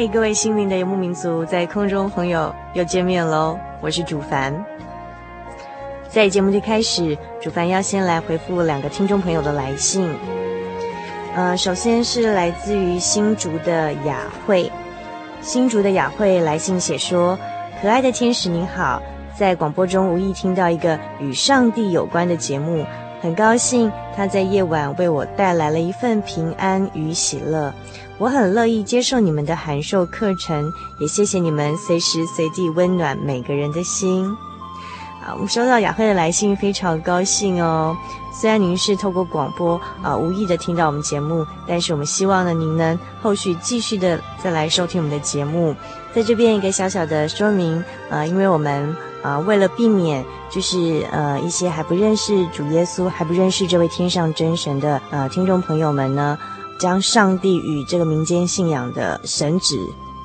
嗨，各位心灵的游牧民族，在空中朋友又见面喽！我是主凡。在节目的开始，主凡要先来回复两个听众朋友的来信。呃，首先是来自于新竹的雅慧，新竹的雅慧来信写说：“可爱的天使您好，在广播中无意听到一个与上帝有关的节目，很高兴他在夜晚为我带来了一份平安与喜乐。”我很乐意接受你们的函授课程，也谢谢你们随时随地温暖每个人的心。啊，我们收到雅慧的来信，非常高兴哦。虽然您是透过广播啊无意的听到我们节目，但是我们希望呢，您能后续继续的再来收听我们的节目。在这边一个小小的说明，呃，因为我们啊为了避免就是呃一些还不认识主耶稣、还不认识这位天上真神的呃听众朋友们呢。将上帝与这个民间信仰的神旨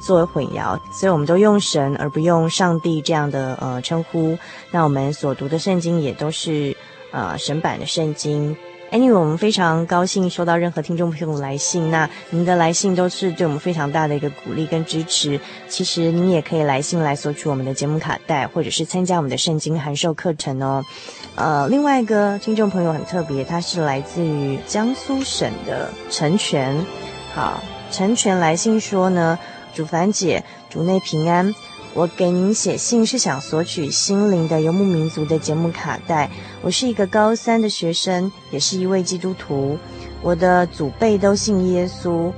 作为混淆，所以我们都用神而不用上帝这样的呃称呼。那我们所读的圣经也都是呃神版的圣经。Anyway，我们非常高兴收到任何听众朋友的来信，那您的来信都是对我们非常大的一个鼓励跟支持。其实您也可以来信来索取我们的节目卡带，或者是参加我们的圣经函授课程哦。呃，另外一个听众朋友很特别，他是来自于江苏省的陈全。好，陈全来信说呢，主凡姐，主内平安。我给您写信是想索取《心灵的游牧民族》的节目卡带。我是一个高三的学生，也是一位基督徒。我的祖辈都信耶稣。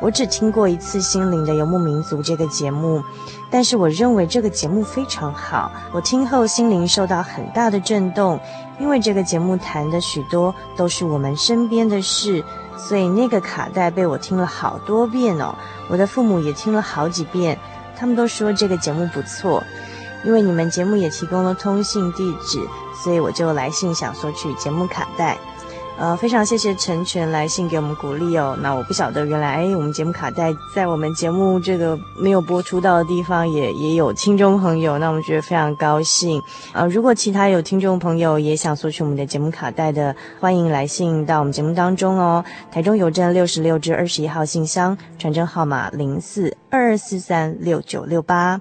我只听过一次《心灵的游牧民族》这个节目，但是我认为这个节目非常好。我听后心灵受到很大的震动，因为这个节目谈的许多都是我们身边的事，所以那个卡带被我听了好多遍哦。我的父母也听了好几遍。他们都说这个节目不错，因为你们节目也提供了通信地址，所以我就来信想索取节目卡带。呃，非常谢谢陈全来信给我们鼓励哦。那我不晓得原来，哎，我们节目卡带在我们节目这个没有播出到的地方也也有听众朋友，那我们觉得非常高兴。呃，如果其他有听众朋友也想索取我们的节目卡带的，欢迎来信到我们节目当中哦。台中邮政六十六至二十一号信箱，传真号码零四二二四三六九六八。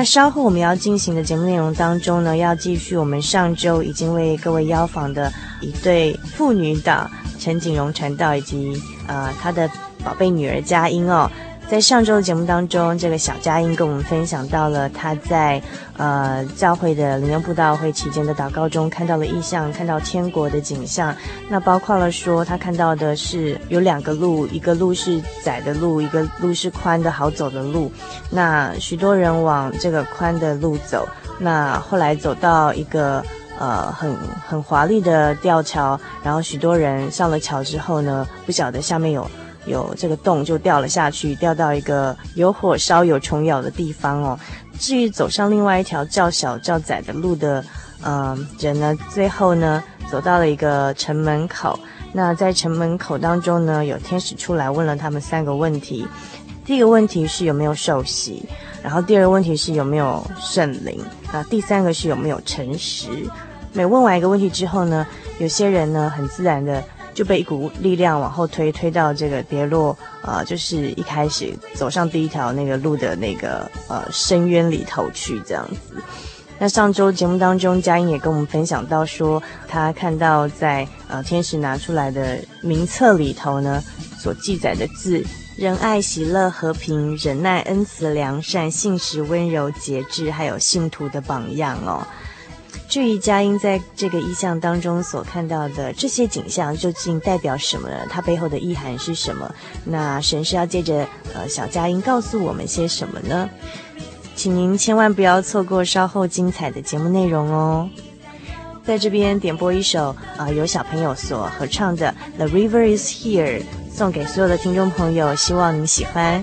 那稍后我们要进行的节目内容当中呢，要继续我们上周已经为各位邀访的一对父女档陈景荣传道以及呃他的宝贝女儿佳音哦。在上周的节目当中，这个小佳音跟我们分享到了她在呃教会的灵恩布道会期间的祷告中看到了异象，看到天国的景象。那包括了说，她看到的是有两个路，一个路是窄的路，一个路是宽的好走的路。那许多人往这个宽的路走，那后来走到一个呃很很华丽的吊桥，然后许多人上了桥之后呢，不晓得下面有。有这个洞就掉了下去，掉到一个有火烧、有虫咬的地方哦。至于走上另外一条较小较窄的路的，嗯、呃，人呢，最后呢，走到了一个城门口。那在城门口当中呢，有天使出来问了他们三个问题。第一个问题是有没有受洗，然后第二个问题是有没有圣灵，那第三个是有没有诚实。每问完一个问题之后呢，有些人呢很自然的就被一股力量往后推，推到这个跌落，呃，就是一开始走上第一条那个路的那个呃深渊里头去这样子。那上周节目当中，佳音也跟我们分享到说，他看到在呃天使拿出来的名册里头呢，所记载的字，仁爱、喜乐、和平、忍耐、恩慈、良善、信实、温柔、节制，还有信徒的榜样哦。至于佳音在这个意象当中所看到的这些景象，究竟代表什么呢？它背后的意涵是什么？那神是要借着呃小佳音告诉我们些什么呢？请您千万不要错过稍后精彩的节目内容哦！在这边点播一首啊、由小朋友所合唱的《The River Is Here》，送给所有的听众朋友，希望你喜欢。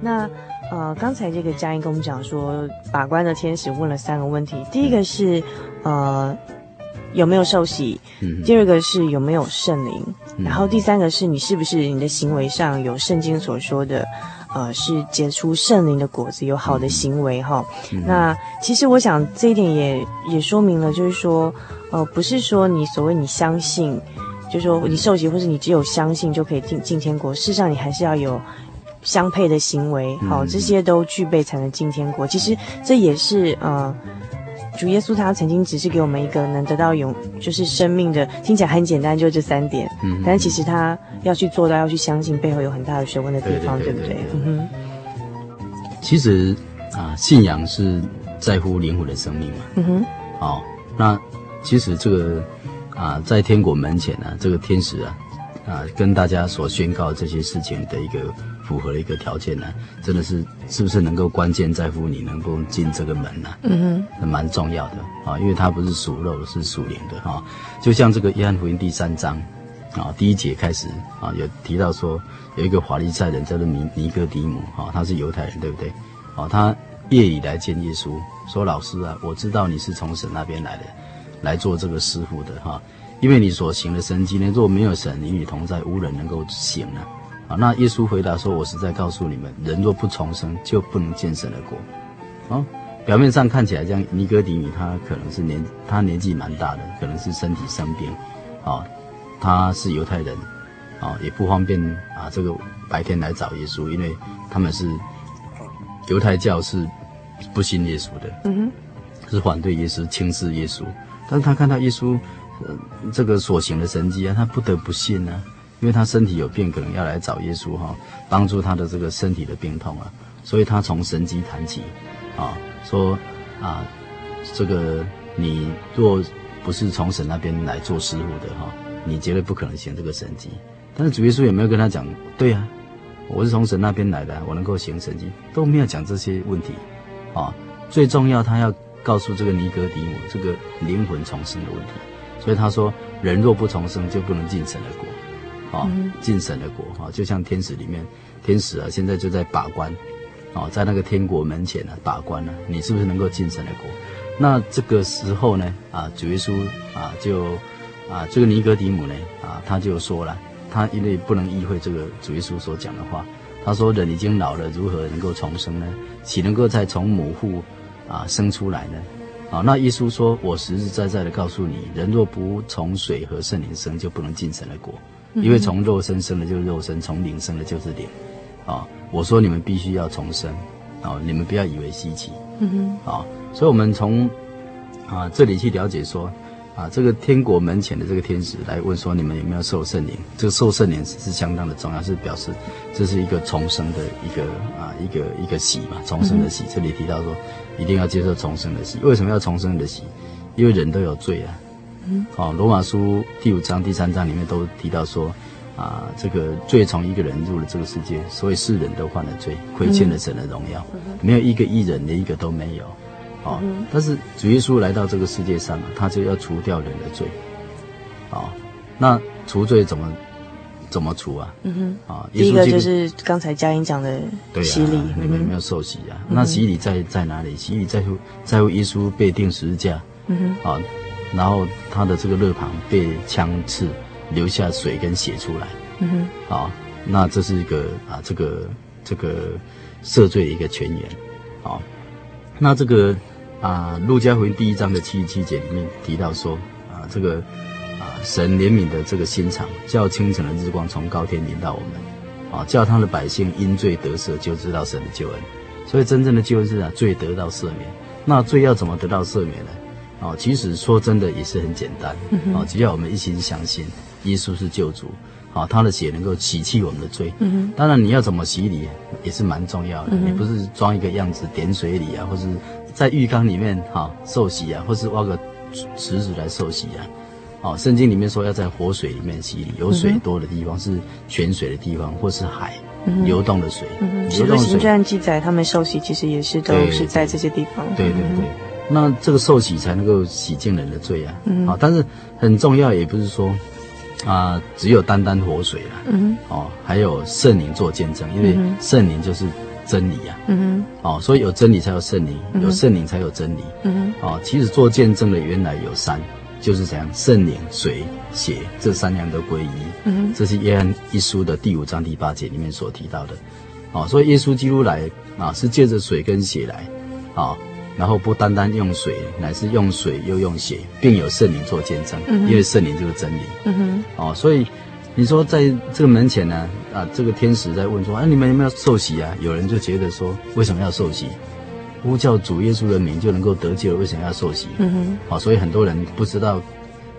那呃，刚才这个佳音跟我们讲说，把关的天使问了三个问题，第一个是呃有没有受洗，嗯，第二个是有没有圣灵，嗯，然后第三个是你是不是你的行为上有圣经所说的，呃，是结出圣灵的果子，有好的行为哈，嗯。那其实我想这一点也也说明了，就是说呃，不是说你所谓你相信，就是说你受洗或是你只有相信就可以进进天国，事实上你还是要有。相配的行为，好，这些都具备才能进天国。其实这也是呃，主耶稣他曾经只是给我们一个能得到永就是生命的，听起来很简单，就这三点。嗯，但是其实他要去做到，要去相信，背后有很大的学问的地方，对不对？嗯哼。其实啊，信仰是在乎灵魂的生命嘛。嗯哼。好，那其实这个啊，在天国门前呢，这个天使啊啊，跟大家所宣告这些事情的一个。符合的一个条件呢，真的是是不是能够关键在乎你能够进这个门呢？嗯哼，蛮重要的啊，因为它不是属肉，是属灵的哈。就像这个约翰福音第三章啊，第一节开始啊，有提到说有一个法利赛人叫做尼尼哥底姆哈，他是犹太人，对不对？哦，他夜里来见耶稣，说：“老师啊，我知道你是从神那边来的，来做这个师傅的哈，因为你所行的神迹呢，若没有神与你同在，无人能够行呢。”那耶稣回答说：“我实在告诉你们，人若不重生，就不能见神的国。”啊，表面上看起来，这样尼哥底米他可能是年他年纪蛮大的，可能是身体生病，啊、哦，他是犹太人，啊、哦，也不方便啊，这个白天来找耶稣，因为他们是犹太教是不信耶稣的，嗯哼，是反对耶稣、轻视耶稣，但是他看到耶稣，呃，这个所行的神迹啊，他不得不信啊。因为他身体有病，可能要来找耶稣哈，帮助他的这个身体的病痛啊，所以他从神迹谈起，啊，说啊，这个你若不是从神那边来做师傅的哈，你绝对不可能行这个神迹。但是主耶稣也没有跟他讲，对呀，我是从神那边来的，我能够行神迹，都没有讲这些问题，啊，最重要他要告诉这个尼格底姆这个灵魂重生的问题，所以他说，人若不重生，就不能进神的国。啊，进神的国啊，就像天使里面，天使啊，现在就在把关，啊，在那个天国门前呢、啊、把关呢、啊，你是不是能够进神的国？那这个时候呢，啊，主耶稣啊，就啊，这个尼格底姆呢，啊，他就说了，他因为不能意会这个主耶稣所讲的话，他说人已经老了，如何能够重生呢？岂能够再从母腹啊生出来呢？啊，那耶稣说，我实实在在的告诉你，人若不从水和圣灵生，就不能进神的国。因为从肉身生的就是肉身，从灵生的就是灵，啊，我说你们必须要重生，啊，你们不要以为稀奇，嗯哼，啊，所以我们从啊这里去了解说，啊，这个天国门前的这个天使来问说，你们有没有受圣灵？这个受圣灵是相当的重要，是表示这是一个重生的一个啊一个一个喜嘛，重生的喜。这里提到说，一定要接受重生的喜。为什么要重生的喜？因为人都有罪啊。嗯，哦，罗马书第五章、第三章里面都提到说，啊，这个罪从一个人入了这个世界，所以世人都犯了罪，亏欠了神的荣耀，嗯、没有一个义人，连一个都没有。哦，嗯、但是主耶稣来到这个世界上啊，他就要除掉人的罪。哦，那除罪怎么怎么除啊？嗯哼，啊，第一个就是刚才佳音讲的洗礼，啊、你们有没有受洗啊？嗯、那洗礼在在哪里？洗礼在乎在乎耶稣被钉十字架。嗯哼，啊。然后他的这个肋旁被枪刺，留下水跟血出来。嗯哼，啊，那这是一个啊，这个这个赦罪的一个泉源。啊，那这个啊，路加福音第一章的七十七节里面提到说啊，这个啊，神怜悯的这个心肠，叫清晨的日光从高天临到我们，啊，叫他的百姓因罪得赦，就知道神的救恩。所以真正的救恩是啊，罪得到赦免。那罪要怎么得到赦免呢？啊，其实说真的也是很简单。啊，只要我们一心相信耶稣是救主，好，他的血能够洗去我们的罪。嗯。当然，你要怎么洗礼也是蛮重要的。你不是装一个样子点水礼啊，或是在浴缸里面哈受洗啊，或是挖个池子来受洗啊。哦，圣经里面说要在活水里面洗礼，有水多的地方是泉水的地方，或是海流动的水。嗯哼。使徒行传记载他们受洗其实也是都是在这些地方。对对对。那这个受洗才能够洗净人的罪啊，嗯，好，但是很重要，也不是说啊、呃，只有单单活水啊，嗯，哦，还有圣灵做见证，因为圣灵就是真理啊，嗯哼，哦，所以有真理才有圣灵，有圣灵才有真理，嗯哼，哦，其实做见证的原来有三，就是怎样，圣灵、水、血这三样都归一，嗯哼，这是约翰一书的第五章第八节里面所提到的，哦，所以耶稣基督来啊，是借着水跟血来，啊。然后不单单用水，乃是用水又用血，并有圣灵做见证，嗯、因为圣灵就是真理。嗯哼，哦，所以你说在这个门前呢，啊，这个天使在问说，啊，你们有没有受洗啊？有人就觉得说，为什么要受洗？呼叫主耶稣的名就能够得救，为什么要受洗？嗯哼，好、哦，所以很多人不知道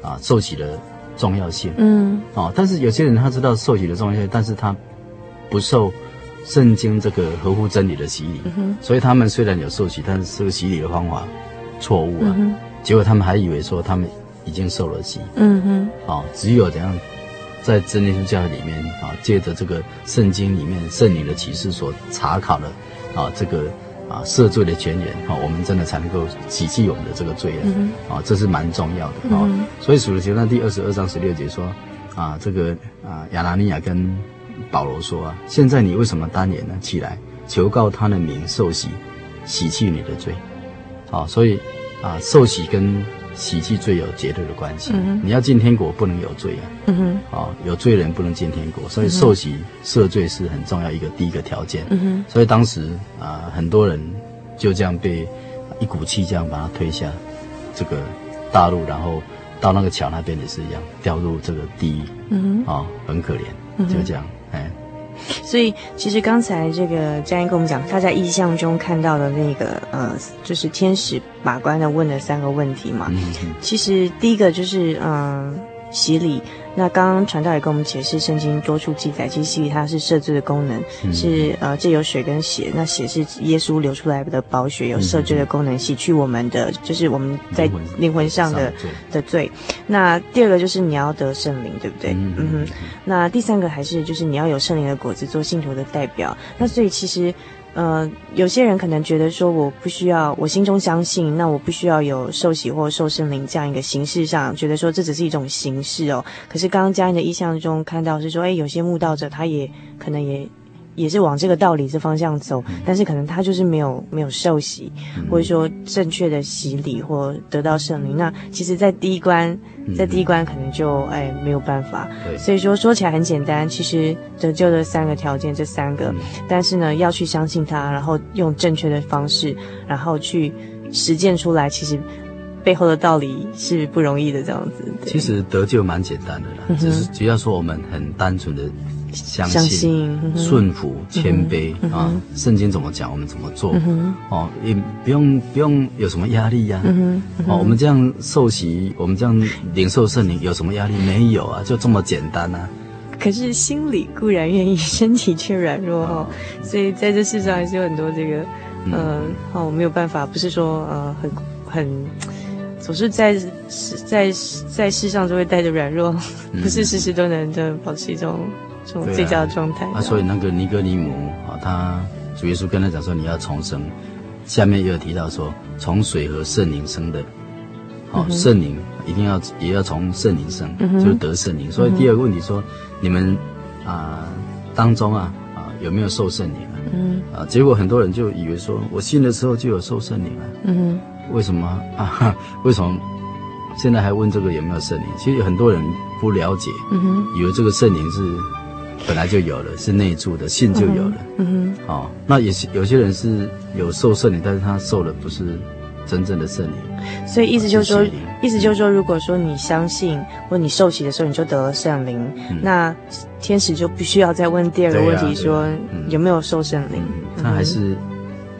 啊受洗的重要性。嗯，啊，但是有些人他知道受洗的重要性，但是他不受。圣经这个合乎真理的洗礼，嗯、哼所以他们虽然有受洗，但是这个洗礼的方法错误啊，嗯、哼结果他们还以为说他们已经受了洗。嗯哼，啊，只有怎样在真耶稣教会里面啊，借着这个圣经里面圣灵的启示所查考的啊，这个啊赦罪的泉源啊，我们真的才能够洗去我们的这个罪啊，嗯、啊，这是蛮重要的啊。嗯、所以使徒行传第二十二章十六节说啊，这个啊亚拿尼亚跟保罗说啊，现在你为什么单眼呢？起来，求告他的名，受洗，洗去你的罪。好，所以啊，受洗跟洗去罪有绝对的关系。嗯、你要进天国，不能有罪啊。嗯哼。啊，有罪人不能进天国，所以受洗赦罪是很重要一个第一个条件。嗯哼。所以当时啊，很多人就这样被一股气这样把他推下这个大陆，然后到那个桥那边也是一样掉入这个地狱，嗯哼，啊、哦，很可怜，就这样，哎、嗯。所以，其实刚才这个佳音跟我们讲，他在意象中看到的那个，呃，就是天使把关的问的三个问题嘛。其实第一个就是，嗯、呃，洗礼。那刚刚传道也跟我们解释，圣经多处记载，其实它是赦罪的功能，嗯、是呃，这有水跟血，那血是耶稣流出来的宝血，有赦罪的功能，洗去我们的就是我们在灵魂上的的罪。那第二个就是你要得圣灵，对不对？嗯哼。嗯，那第三个还是就是你要有圣灵的果子，做信徒的代表。那所以其实。呃，有些人可能觉得说，我不需要，我心中相信，那我不需要有受洗或受圣灵这样一个形式上，觉得说这只是一种形式哦。可是刚刚佳音的意象中看到是说，哎，有些慕道者他也可能也。也是往这个道理这方向走，但是可能他就是没有没有受洗，或者说正确的洗礼或得到圣灵。那其实，在第一关，在第一关可能就哎没有办法。所以说说起来很简单，其实得救的三个条件这三个，但是呢要去相信他，然后用正确的方式，然后去实践出来，其实背后的道理是不容易的这样子。其实得救蛮简单的啦，只是只要说我们很单纯的。相信、顺服、谦卑啊！圣经怎么讲，我们怎么做哦，也不用不用有什么压力呀。哦，我们这样受洗，我们这样领受圣灵，有什么压力？没有啊，就这么简单啊。可是心里固然愿意，身体却软弱哦。所以在这世上还是有很多这个，嗯，哦，没有办法，不是说呃很很总是在在在世上就会带着软弱，不是时时都能的保持一种。最佳的状态啊，所以那个尼哥尼姆啊，他主耶稣跟他讲说，你要重生，下面也有提到说，从水和圣灵生的，好圣灵一定要也要从圣灵生，就是得圣灵。所以第二个问题说，你们啊当中啊啊有没有受圣灵啊？嗯啊，结果很多人就以为说我信的时候就有受圣灵啊，嗯为什么啊？为什么现在还问这个有没有圣灵？其实很多人不了解，嗯以为这个圣灵是。本来就有了，是内住的，信就有了。嗯哼。哦，那有些有些人是有受圣灵，但是他受的不是真正的圣灵。所以意思就是说，意思就是说，如果说你相信或你受洗的时候你就得了圣灵，嗯、那天使就必须要再问第二个问题，说、啊啊嗯、有没有受圣灵？他还是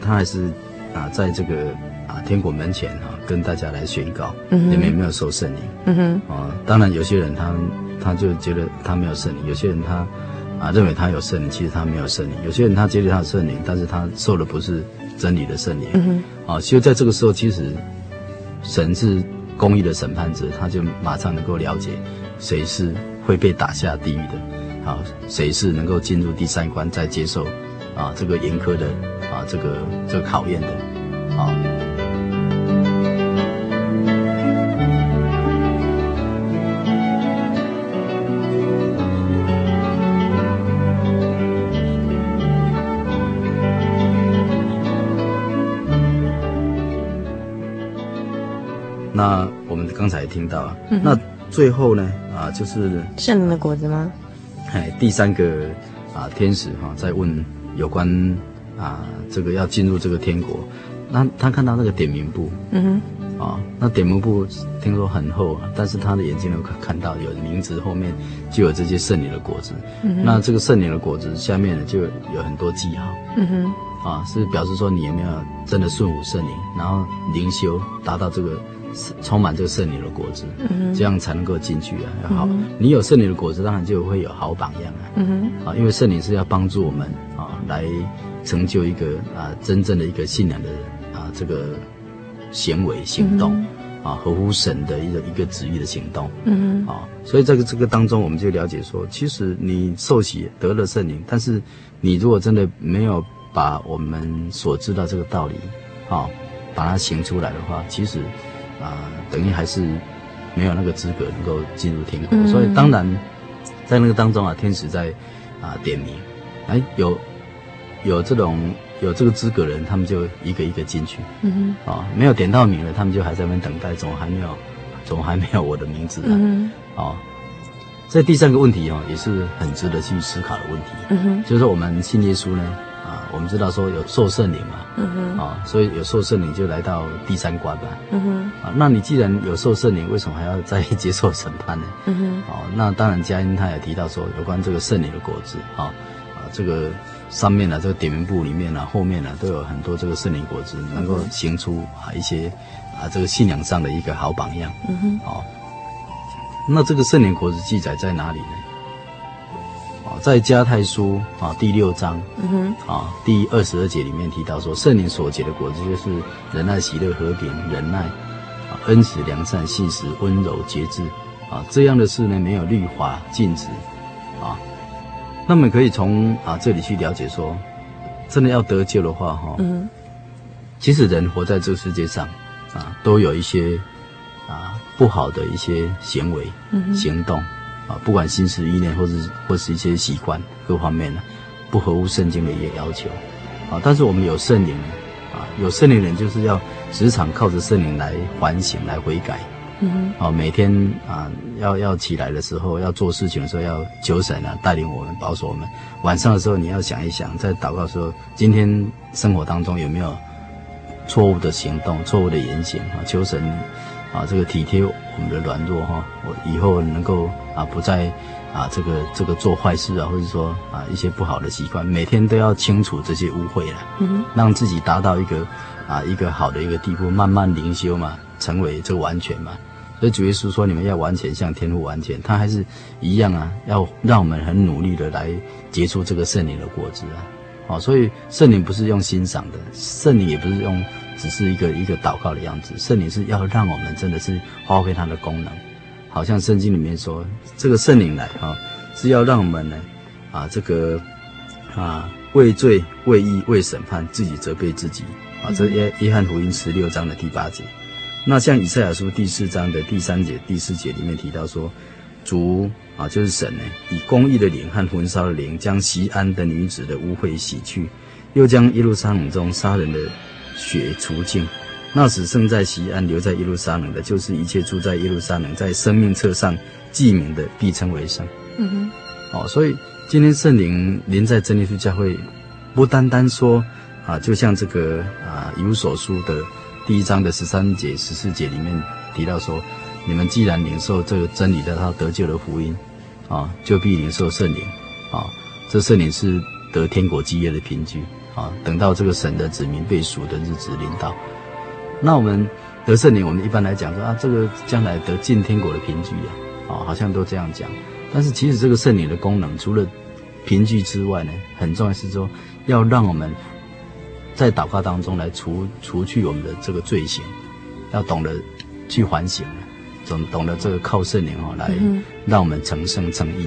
他还是啊，在这个啊天国门前哈、啊，跟大家来宣告，你们有没有受圣灵？嗯哼。啊，当然有些人他他就觉得他没有圣灵，有些人他。啊，认为他有圣灵，其实他没有圣灵。有些人他接受他的圣灵，但是他受的不是真理的圣灵。啊，其实在这个时候，其实神是公义的审判者，他就马上能够了解谁是会被打下地狱的，啊，谁是能够进入第三关再接受啊这个严苛的啊这个这个考验的，啊。那我们刚才听到啊，嗯、那最后呢啊，就是圣灵的果子吗？哎，第三个啊，天使哈、啊、在问有关啊这个要进入这个天国，那他看到那个点名簿，嗯哼，啊，那点名簿听说很厚啊，但是他的眼睛能看看到有名字后面就有这些圣灵的果子，嗯哼，那这个圣灵的果子下面呢就有很多记号，嗯哼，啊，是表示说你有没有真的顺服圣灵，然后灵修达到这个。充满这个圣灵的果子，这样才能够进去啊！要好，嗯、你有圣灵的果子，当然就会有好榜样啊！啊，因为圣灵是要帮助我们啊，来成就一个啊真正的一个信仰的啊这个行为行动，嗯、啊合乎神的一个一个旨意的行动，嗯哼，啊，所以这个这个当中，我们就了解说，其实你受洗得了圣灵，但是你如果真的没有把我们所知道这个道理，啊，把它行出来的话，其实。啊，等于还是没有那个资格能够进入天国，嗯、所以当然在那个当中啊，天使在啊点名，哎，有有这种有这个资格的人，他们就一个一个进去，嗯哼，啊，没有点到名的，他们就还在那边等待，总还没有，总还没有我的名字啊，这第三个问题哦，也是很值得去思考的问题，嗯哼，就是说我们信耶稣呢，啊，我们知道说有受圣灵嘛，嗯哼，啊，所以有受圣灵就来到第三关吧，嗯哼，啊，那你既然有受圣灵，为什么还要再接受审判呢？嗯哼，哦，那当然佳音他也提到说，有关这个圣灵的果子，啊，啊，这个上面呢，这个点名簿里面呢，后面呢，都有很多这个圣灵果子，能够行出啊一些啊这个信仰上的一个好榜样，嗯哼，好，那这个圣灵果子记载在哪里呢？在加泰书啊第六章，嗯哼，啊第二十二节里面提到说，圣灵所结的果子就是仁爱、喜乐、和平、仁爱，啊恩慈、良善、信实、温柔、节制，啊这样的事呢，没有律法禁止，啊，那么可以从啊这里去了解说，真的要得救的话，哈，嗯，其实人活在这个世界上，啊都有一些啊不好的一些行为、嗯、行动。啊，不管心思意念，或是或是一些习惯，各方面呢，不合乎圣经的一个要求，啊，但是我们有圣灵，啊，有圣灵人就是要时常靠着圣灵来反省、来悔改，嗯哼，啊，每天啊，要要起来的时候，要做事情的时候，要求神啊带领我们、保守我们。晚上的时候，你要想一想，在祷告的时候，今天生活当中有没有错误的行动、错误的言行啊？求神。啊，这个体贴我们的软弱哈，我以后能够啊不再啊这个这个做坏事啊，或者说啊一些不好的习惯，每天都要清除这些污秽了，嗯哼，让自己达到一个啊一个好的一个地步，慢慢灵修嘛，成为这个完全嘛。所以主耶稣说，你们要完全像天父完全，他还是一样啊，要让我们很努力的来结出这个圣灵的果子啊。好，所以圣灵不是用欣赏的，圣灵也不是用。只是一个一个祷告的样子，圣灵是要让我们真的是发挥它的功能，好像圣经里面说，这个圣灵来啊，是要让我们呢，啊，这个啊畏罪、畏义、畏审判，自己责备自己啊。这约约翰福音十六章的第八节，那像以赛亚书第四章的第三节、第四节里面提到说，主啊就是神呢，以公义的灵和焚烧的灵，将西安的女子的污秽洗去，又将耶路撒冷中杀人的。血除尽，那时生在西安留在耶路撒冷的，就是一切住在耶路撒冷，在生命册上记名的，必称为圣。嗯哼，哦，所以今天圣灵临在真理之教会，不单单说啊，就像这个啊，以弗所书的第一章的十三节、十四节里面提到说，你们既然领受这个真理的他得救的福音，啊，就必领受圣灵，啊，这圣灵是得天国基业的凭据。啊，等到这个神的子民被赎的日子临到，那我们得圣灵，我们一般来讲说啊，这个将来得进天国的凭据啊，啊，好像都这样讲。但是其实这个圣灵的功能，除了凭据之外呢，很重要是说，要让我们在祷告当中来除除去我们的这个罪行，要懂得去反省，总懂得这个靠圣灵啊来让我们成圣成义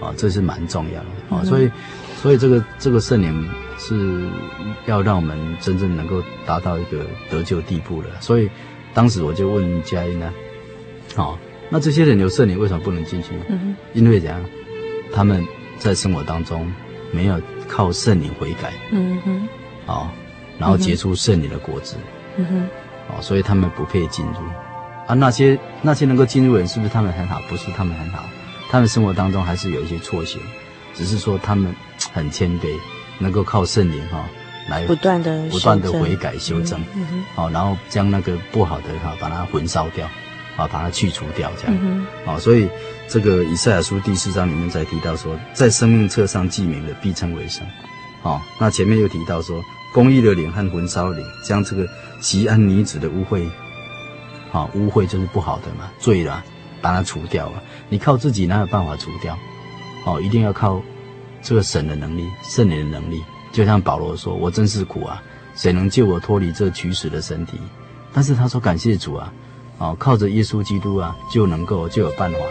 啊，啊，这是蛮重要的啊，所以。所以这个这个圣灵是要让我们真正能够达到一个得救地步了。所以当时我就问佳音呢，哦，那这些人有圣灵为什么不能进去？嗯哼，因为怎样？他们在生活当中没有靠圣灵悔改。嗯哼，哦，然后结出圣灵的果子。嗯哼，哦，所以他们不配进入。啊，那些那些能够进入的人是不是他们很好？不是他们很好，他们生活当中还是有一些错行，只是说他们。很谦卑，能够靠圣灵哈来不断的不断的悔改修正，好、嗯，然后将那个不好的哈把它焚烧掉，啊，把它去除掉，这样，啊、嗯，所以这个以赛亚书第四章里面才提到说，在生命册上记名的必称为圣，好，那前面又提到说，公义的灵和焚烧的灵将这个吉安女子的污秽，好，污秽就是不好的嘛，罪了，把它除掉了，你靠自己哪有办法除掉？哦，一定要靠。这个神的能力，圣灵的能力，就像保罗说：“我真是苦啊，谁能救我脱离这取死的身体？”但是他说：“感谢主啊，哦，靠着耶稣基督啊，就能够就有办法了。”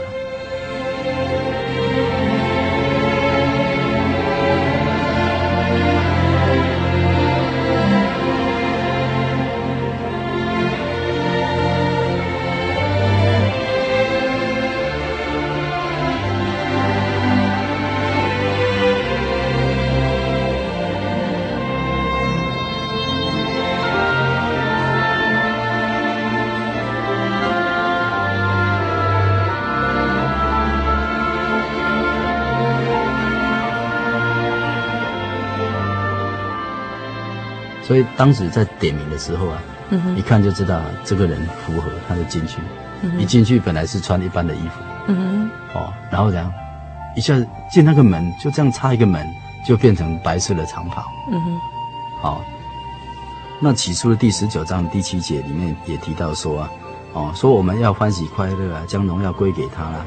所以当时在点名的时候啊，嗯，一看就知道这个人符合，他就进去。嗯、一进去本来是穿一般的衣服，哦，然后这样一下进那个门，就这样插一个门，就变成白色的长袍。嗯哼，好、哦，那起初的第十九章第七节里面也提到说啊，哦，说我们要欢喜快乐啊，将荣耀归给他了，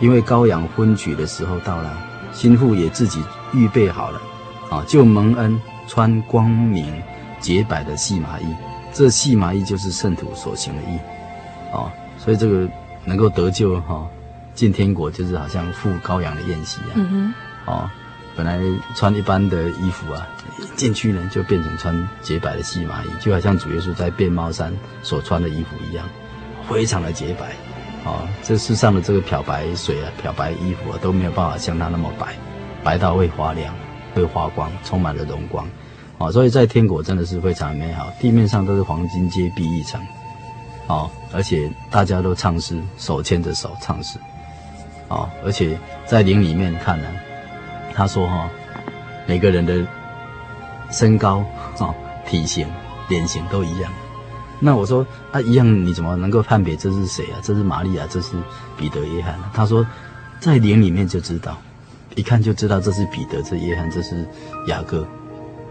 因为羔羊婚娶的时候到了，新妇也自己预备好了，啊、哦，就蒙恩穿光明洁白的细麻衣，这细麻衣就是圣徒所行的衣，哦。所以这个能够得救哈、哦，进天国就是好像赴羔羊的宴席啊。嗯哼。哦，本来穿一般的衣服啊，进去呢就变成穿洁白的细麻衣，就好像主耶稣在变帽山所穿的衣服一样，非常的洁白。哦，这世上的这个漂白水啊、漂白衣服啊都没有办法像它那么白，白到会发亮、会发光，充满了荣光。哦，所以在天国真的是非常美好，地面上都是黄金街碧玉城。哦，而且大家都唱诗，手牵着手唱诗。哦，而且在灵里面看呢，他说哈、哦，每个人的身高、哦、体型、脸型都一样。那我说啊，一样你怎么能够判别这是谁啊？这是玛利亚，这是彼得、约翰？他说，在灵里面就知道，一看就知道这是彼得，这约翰，这是雅各，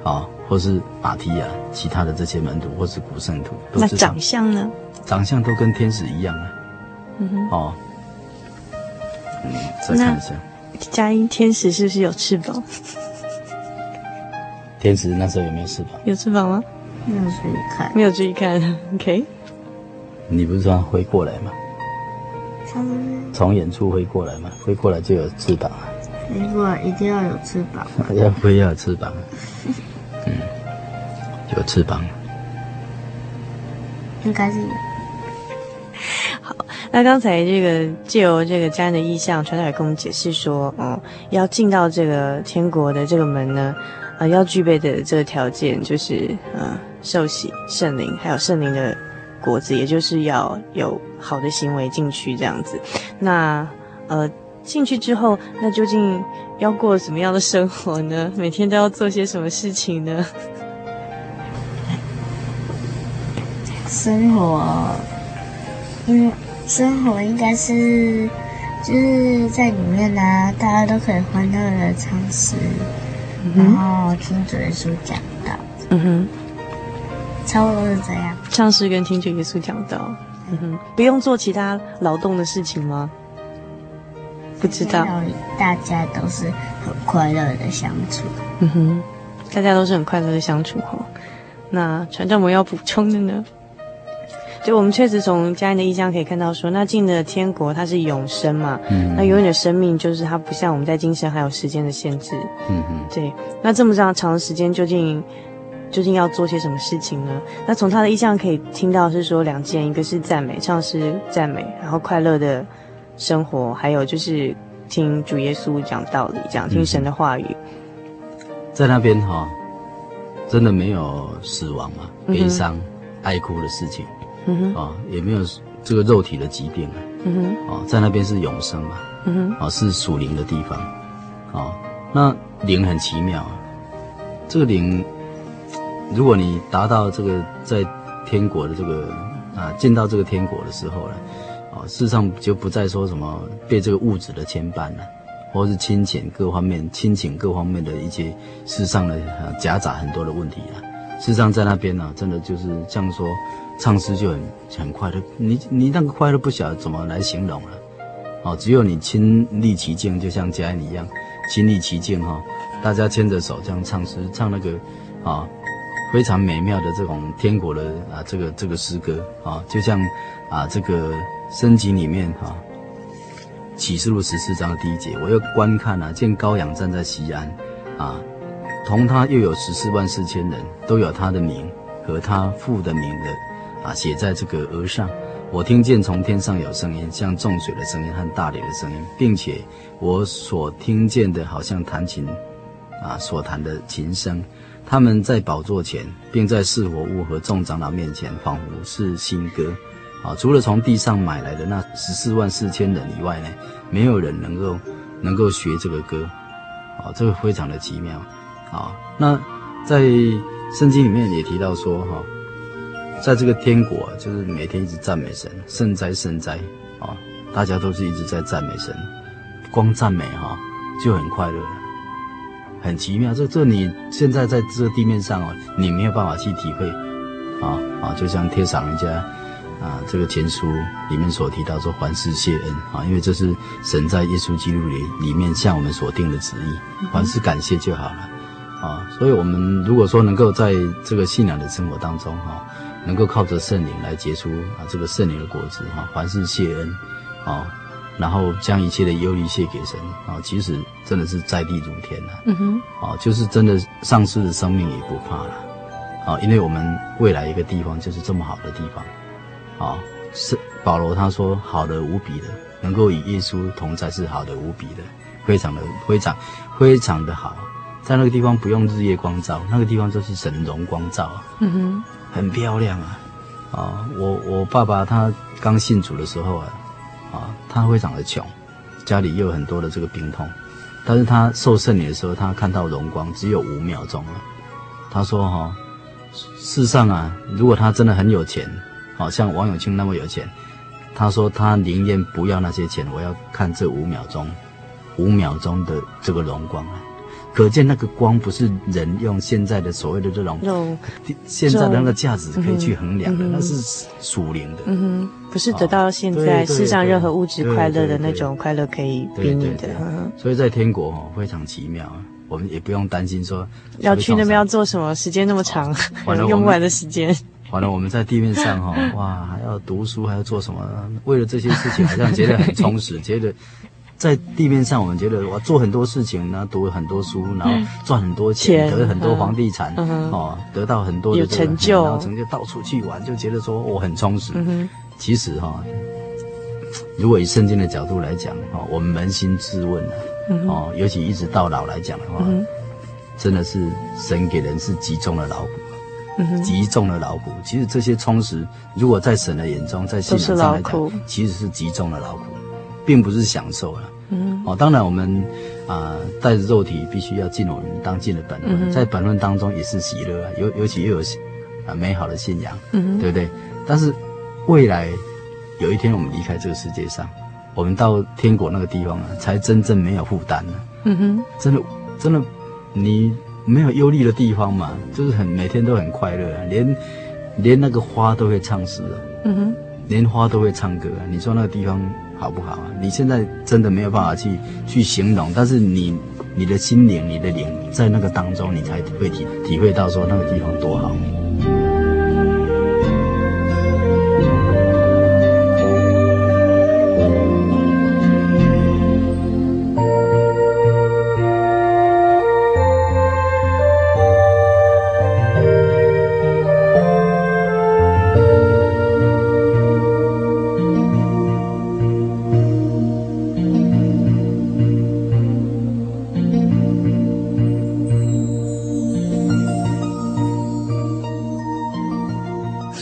啊、哦，或是马提亚，其他的这些门徒，或是古圣徒。那长相呢？长相都跟天使一样啊，嗯哼，哦，嗯，再看一下，佳音天使是不是有翅膀？天使那时候有没有翅膀？有翅膀吗？没有注意看，没有注意看。OK，你不是说飞过来吗？从从远处飞过来吗？飞过来就有翅膀啊。飞过来一定要有翅膀，要飞要有翅膀，嗯，有翅膀，应该是有。那刚才这个借由这个家人的意向，传道也跟我们解释说，哦，要进到这个天国的这个门呢，呃，要具备的这个条件就是，呃，受洗圣灵，还有圣灵的果子，也就是要有好的行为进去这样子。那，呃，进去之后，那究竟要过什么样的生活呢？每天都要做些什么事情呢？生活，因为。生活应该是，就是在里面呢、啊，大家都可以欢乐的唱诗，然后听主耶稣讲道。嗯哼，差不多是这样。唱诗跟听主耶稣讲道。嗯哼，不用做其他劳动的事情吗？不知道。大家都是很快乐的相处。嗯哼，大家都是很快乐的相处哈。那船长我们要补充的呢？就我们确实从家人的意象可以看到说，说那进的天国它是永生嘛，嗯，那永远的生命就是它不像我们在今生还有时间的限制，嗯嗯，对。那这么长长的时间，究竟究竟要做些什么事情呢？那从他的意象可以听到是说两件，一个是赞美，唱诗赞美，然后快乐的生活，还有就是听主耶稣讲道理，讲听神的话语，嗯、在那边哈、哦，真的没有死亡嘛，悲伤、嗯、爱哭的事情。嗯哼，啊，也没有这个肉体的疾病啊，嗯哼，哦，在那边是永生嘛，嗯哼，啊，是属灵的地方，啊，那灵很奇妙啊，这个灵，如果你达到这个在天国的这个啊，见到这个天国的时候呢，啊，事实上就不再说什么被这个物质的牵绊了，或是亲情各方面、亲情各方面的一些世上的啊夹杂很多的问题啊，事实上在那边呢，真的就是这样说。唱诗就很很快乐，你你那个快乐不晓得怎么来形容了，哦，只有你亲历其境，就像佳音一样，亲历其境哈，大家牵着手这样唱诗，唱那个啊非常美妙的这种天国的啊这个这个诗歌啊，就像啊这个圣经里面哈启示录十四章第一节，我又观看啊，见羔羊站在西安啊，同他又有十四万四千人，都有他的名和他父的名的。啊，写在这个额上。我听见从天上有声音，像众水的声音和大雷的声音，并且我所听见的，好像弹琴，啊，所弹的琴声。他们在宝座前，并在四活物和众长老面前，仿佛是新歌。啊，除了从地上买来的那十四万四千人以外呢，没有人能够能够学这个歌。啊，这个非常的奇妙。啊，那在圣经里面也提到说哈，在这个天国就是每天一直赞美神，圣哉圣哉啊，大家都是一直在赞美神，光赞美哈就很快乐了，很奇妙。这这你现在在这个地面上哦，你没有办法去体会啊啊，就像贴上人家。啊，这个前书里面所提到说，凡事谢恩啊，因为这是神在耶稣基督里里面向我们所定的旨意，凡事感谢就好了啊。所以，我们如果说能够在这个信仰的生活当中哈，能够靠着圣灵来结出啊这个圣灵的果子哈，凡事谢恩啊，然后将一切的忧虑卸给神啊，其实真的是在地如天呐。嗯哼，啊，就是真的丧失的生命也不怕了啊，因为我们未来一个地方就是这么好的地方。啊，是保罗他说好的无比的，能够与耶稣同在是好的无比的，非常的非常非常的好，在那个地方不用日夜光照，那个地方就是神荣光照啊，嗯哼，很漂亮啊，啊，我我爸爸他刚信主的时候啊，啊，他非常的穷，家里又有很多的这个病痛，但是他受圣礼的时候，他看到荣光只有五秒钟了，他说哈、世上啊，如果他真的很有钱。好像王永庆那么有钱，他说他宁愿不要那些钱，我要看这五秒钟，五秒钟的这个荣光啊，可见那个光不是人用现在的所谓的这种，现在的那个价值可以去衡量的，那是属灵的，嗯哼，不是得到现在世上任何物质快乐的那种快乐可以比拟的，所以在天国哦非常奇妙，我们也不用担心说要去那边要做什么，时间那么长，用不完的时间。完了，我们在地面上哈，哇，还要读书，还要做什么？为了这些事情，好像觉得很充实。觉得在地面上，我们觉得我做很多事情，然后读了很多书，然后赚很多钱，得很多房地产，哦，得到很多的成就，然后成就到处去玩，就觉得说我很充实。其实哈，如果以圣经的角度来讲，哈，我们扪心自问哦，尤其一直到老来讲的话，真的是神给人是极重的劳苦。极重的劳苦，其实这些充实，如果在神的眼中，在信仰上来讲，其实是极重的劳苦，并不是享受了。嗯，哦，当然我们啊，带着肉体必须要尽我们当尽的本分，嗯、在本分当中也是喜乐，啊尤尤其又有啊美好的信仰，嗯，对不对？但是未来有一天我们离开这个世界上，我们到天国那个地方啊，才真正没有负担了。嗯哼，真的真的你。没有忧虑的地方嘛，就是很每天都很快乐啊，连连那个花都会唱诗啊，嗯哼，连花都会唱歌啊。你说那个地方好不好啊？你现在真的没有办法去去形容，但是你你的心灵、你的灵在那个当中，你才会体体会到说那个地方多好。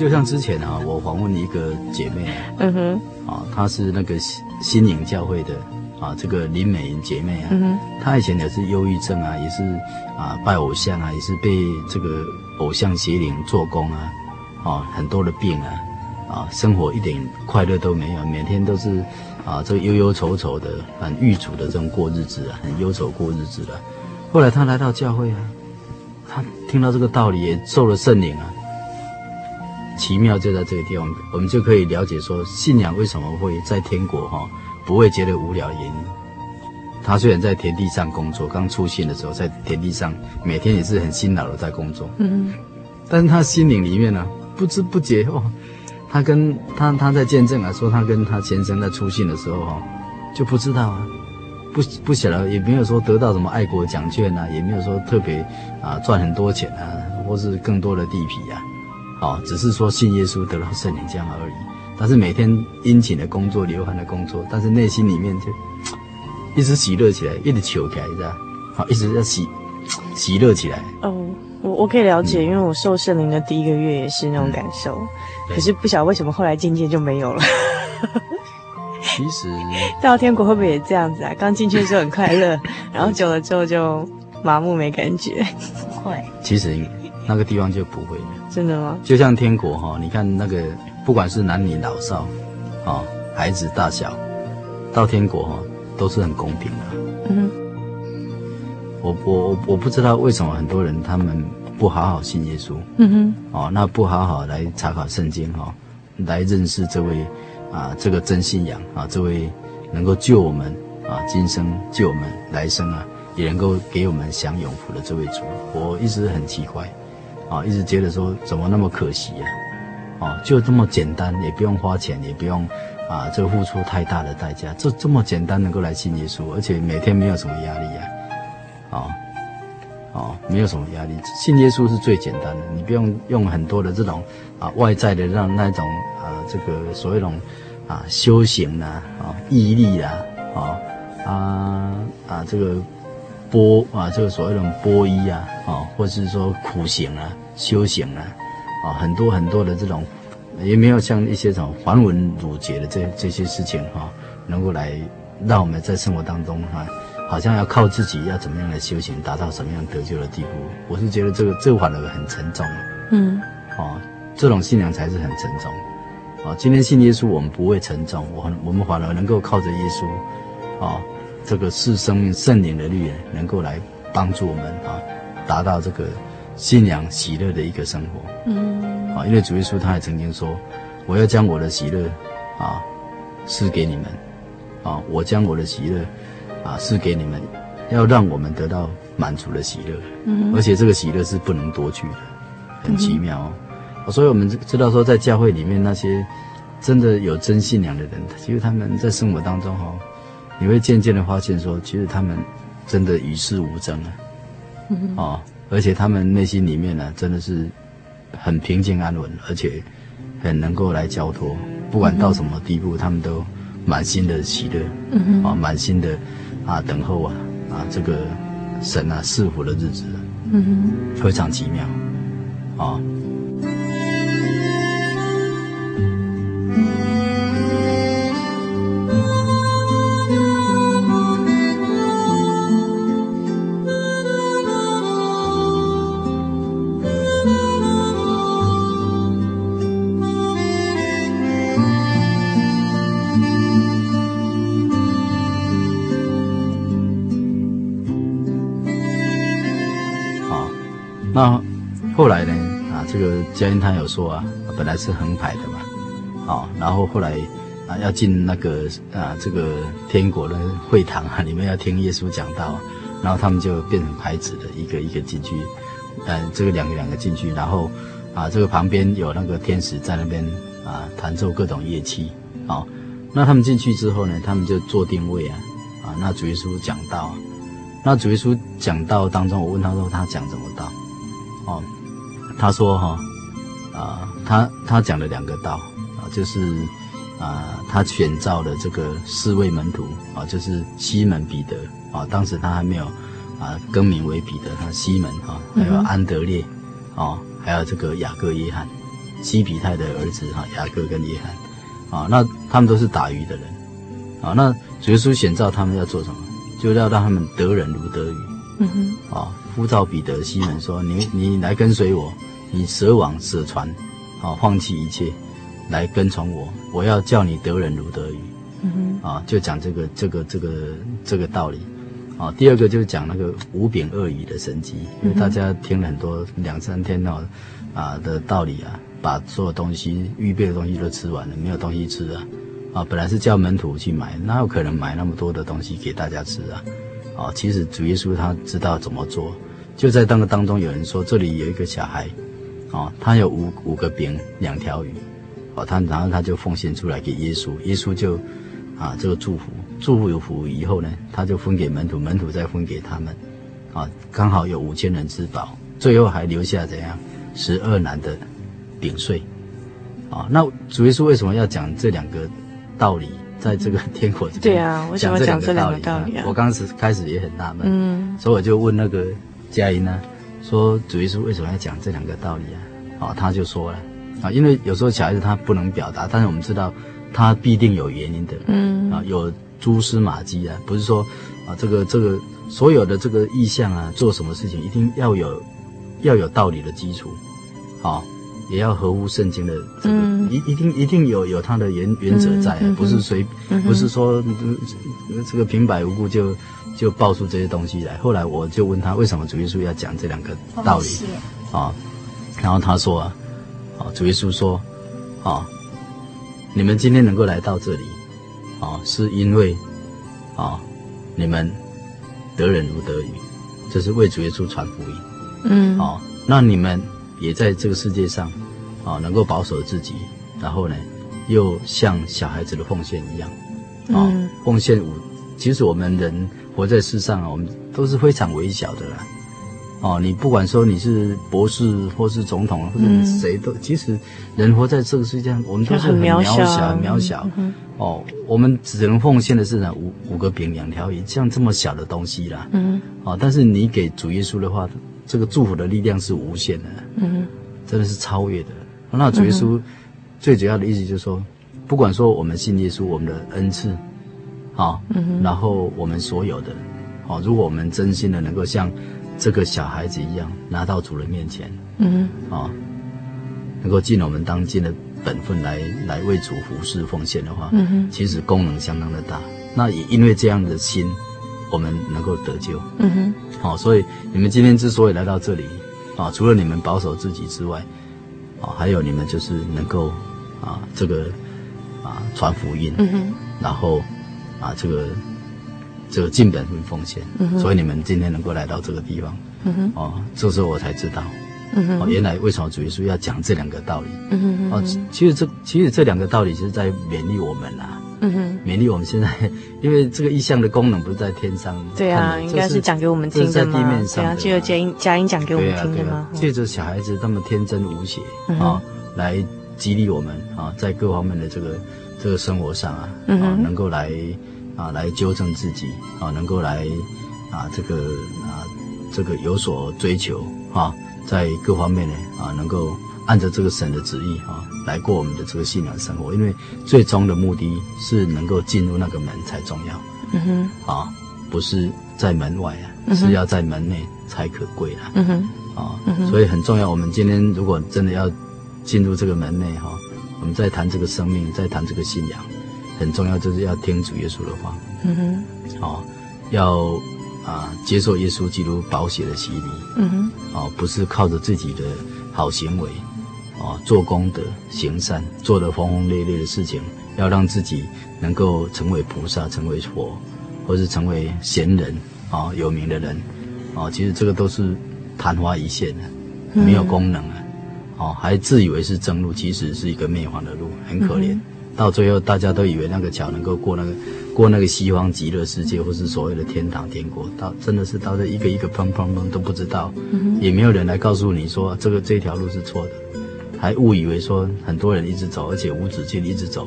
就像之前啊，我访问一个姐妹，嗯哼，啊，她是那个新新营教会的啊，这个林美云姐妹啊，她以前也是忧郁症啊，也是啊拜偶像啊，也是被这个偶像邪灵做工啊，啊，很多的病啊，啊，生活一点快乐都没有，每天都是啊这个忧忧愁愁的，很郁卒的这种过日子啊，很忧愁过日子的。后来她来到教会啊，她听到这个道理，也受了圣灵啊。奇妙就在这个地方，我们就可以了解说，信仰为什么会在天国哈不会觉得无聊的原因。他虽然在田地上工作，刚出信的时候在田地上，每天也是很辛劳的在工作，嗯，但是他心灵里面呢，不知不觉哦，他跟他他在见证啊，说他跟他先生在出信的时候哈，就不知道啊，不不晓得，也没有说得到什么爱国奖券啊，也没有说特别啊赚很多钱啊，或是更多的地皮啊。哦，只是说信耶稣得到圣灵这样而已，但是每天殷勤的工作、流汗的工作，但是内心里面就一直喜乐起来，一直求起来，是吧？好，一直在喜喜乐起来。哦，我我可以了解，嗯、因为我受圣灵的第一个月也是那种感受，嗯、可是不晓得为什么后来渐渐就没有了。其实到天国会不会也这样子啊？刚进去的时候很快乐，然后久了之后就麻木没感觉。会，其实。那个地方就不会了。真的吗？就像天国哈，你看那个不管是男女老少，啊，孩子大小，到天国哈都是很公平的。嗯。我我我不知道为什么很多人他们不好好信耶稣。嗯哼。哦，那不好好来查考圣经哈，来认识这位啊这个真信仰啊这位能够救我们啊今生救我们来生啊。也能够给我们享永福的这位主，我一直很奇怪，啊，一直觉得说怎么那么可惜呀，啊，就这么简单，也不用花钱，也不用啊，这个付出太大的代价，这这么简单能够来信耶稣，而且每天没有什么压力呀，啊，啊，没有什么压力，信耶稣是最简单的，你不用用很多的这种啊外在的让那种啊这个所谓那种啊修行啊啊毅力啊啊啊啊这个。波啊，这个所谓的波伊啊，啊，或者是说苦行啊、修行啊，啊，很多很多的这种，也没有像一些什么繁文缛节的这这些事情哈、啊，能够来让我们在生活当中哈、啊，好像要靠自己要怎么样来修行，达到什么样得救的地步。我是觉得这个这个反而很沉重，嗯，啊，这种信仰才是很沉重，啊，今天信耶稣我们不会沉重，我我们反而能够靠着耶稣，啊。这个是生命圣灵的力量，能够来帮助我们啊，达到这个信仰喜乐的一个生活。嗯，啊，因为主耶稣他也曾经说：“我要将我的喜乐啊赐给你们，啊，我将我的喜乐啊赐给你们，要让我们得到满足的喜乐。嗯，而且这个喜乐是不能夺去的，很奇妙哦。嗯，所以我们知道说，在教会里面那些真的有真信仰的人，其实他们在生活当中哈。你会渐渐的发现，说其实他们真的与世无争啊，嗯、哦，而且他们内心里面呢，真的是很平静安稳，而且很能够来交托，不管到什么地步，嗯、他们都满心的喜乐，嗯啊，满心的啊等候啊啊这个神啊赐福的日子，嗯非常奇妙，啊、这个佳音他有说啊，本来是横排的嘛，啊，然后后来啊要进那个啊这个天国的会堂啊，里面要听耶稣讲道，然后他们就变成排子的一个一个进去，嗯，这个两个两个进去，然后啊这个旁边有那个天使在那边啊弹奏各种乐器，啊，那他们进去之后呢，他们就坐定位啊，啊，那主耶稣讲道，那主耶稣讲道当中，我问他说他讲什么道？哦，他说哈，啊，他他讲了两个道啊，就是啊，他选召的这个四位门徒啊，就是西门彼得啊，当时他还没有啊更名为彼得，他西门哈，还有安德烈，啊，还有这个雅各约翰，西比泰的儿子哈，雅各跟约翰，啊，那他们都是打鱼的人，啊，那主耶稣选召他们要做什么？就要让他们得人如得鱼，嗯哼，啊。呼召彼得、西门说：“你你来跟随我，你舍往舍船，啊，放弃一切，来跟从我。我要叫你得人如得鱼。嗯哼，啊，就讲这个这个这个这个道理。啊，第二个就是讲那个五饼二鱼的神迹，因为大家听了很多两三天哦，啊的道理啊，把所有东西预备的东西都吃完了，没有东西吃啊。啊，本来是叫门徒去买，哪有可能买那么多的东西给大家吃啊？啊，其实主耶稣他知道怎么做。”就在当个当中，有人说这里有一个小孩，哦，他有五五个饼两条鱼，哦，他然后他就奉献出来给耶稣，耶稣就啊这个祝福祝福有福以后呢，他就分给门徒，门徒再分给他们，啊，刚好有五千人吃饱，最后还留下怎样十二难的饼碎，啊，那主耶稣为什么要讲这两个道理，在这个天国这边？对啊，为什么讲这两个道理啊？我刚开始开始也很纳闷，嗯，所以我就问那个。佳音呢，说主耶稣为什么要讲这两个道理啊？啊，他就说了。啊，因为有时候小孩子他不能表达，但是我们知道他必定有原因的，嗯。啊，有蛛丝马迹啊，不是说啊这个这个所有的这个意向啊，做什么事情一定要有要有道理的基础，好，也要合乎圣经的这个，一一定一定有有他的原原则在，不是随不是说这个平白无故就就爆出这些东西来。后来我就问他，为什么主耶稣要讲这两个道理啊？然后他说啊，啊，主耶稣说啊，你们今天能够来到这里啊，是因为啊，你们得人如得鱼，这是为主耶稣传福音。嗯，好，那你们也在这个世界上，啊，能够保守自己，然后呢，又像小孩子的奉献一样，啊，奉献五，其实我们人活在世上啊，我们都是非常微小的啦，哦，你不管说你是博士或是总统，或者谁都，其实人活在这个世界上，我们都是很渺小，很渺小，哦，我们只能奉献的是呢五五个饼两条鱼，像这么小的东西啦，嗯，哦，但是你给主耶稣的话。这个祝福的力量是无限的，嗯，真的是超越的。那主耶稣最主要的意思就是说，不管说我们信耶稣，我们的恩赐，好，嗯，然后我们所有的，好，如果我们真心的能够像这个小孩子一样拿到主人面前，嗯，啊，能够尽我们当尽的本分来来为主服侍奉献的话，嗯，其实功能相当的大。那也因为这样的心。我们能够得救，嗯哼，好，所以你们今天之所以来到这里，啊，除了你们保守自己之外，啊，还有你们就是能够，啊，这个，啊，传福音，嗯哼，然后，啊，这个，这个尽本分奉献，所以你们今天能够来到这个地方，嗯哼，哦，这时候我才知道，嗯哼，哦，原来为什么主耶稣要讲这两个道理，嗯哼，哦，其实这其实这两个道理是在勉励我们啦。嗯哼，勉励我们现在，因为这个意象的功能不是在天上。对啊，应该是讲给我们听的。在地面上。对啊，就有佳音佳音讲给我们听的吗？借着小孩子那么天真无邪啊，来激励我们啊，在各方面的这个这个生活上啊，啊，能够来啊来纠正自己啊，能够来啊这个啊这个有所追求啊，在各方面呢啊能够。按照这个神的旨意啊，来过我们的这个信仰生活，因为最终的目的是能够进入那个门才重要。嗯哼，啊，不是在门外啊，嗯、是要在门内才可贵啊。嗯哼，啊，嗯、哼所以很重要。我们今天如果真的要进入这个门内哈，我们在谈这个生命，在谈这个信仰，很重要就是要听主耶稣的话。嗯哼，哦，要啊接受耶稣基督宝血的洗礼。嗯哼，哦，不是靠着自己的好行为。哦，做功德、行善，做的轰轰烈烈的事情，要让自己能够成为菩萨、成为佛，或是成为贤人啊，有名的人啊，其实这个都是昙花一现的，没有功能啊，哦，还自以为是正路，其实是一个灭亡的路，很可怜。嗯、到最后，大家都以为那个桥能够过那个过那个西方极乐世界，或是所谓的天堂天国，到真的是到这一个一个砰砰砰都不知道，嗯、也没有人来告诉你说这个这条路是错的。还误以为说很多人一直走，而且无止境一直走，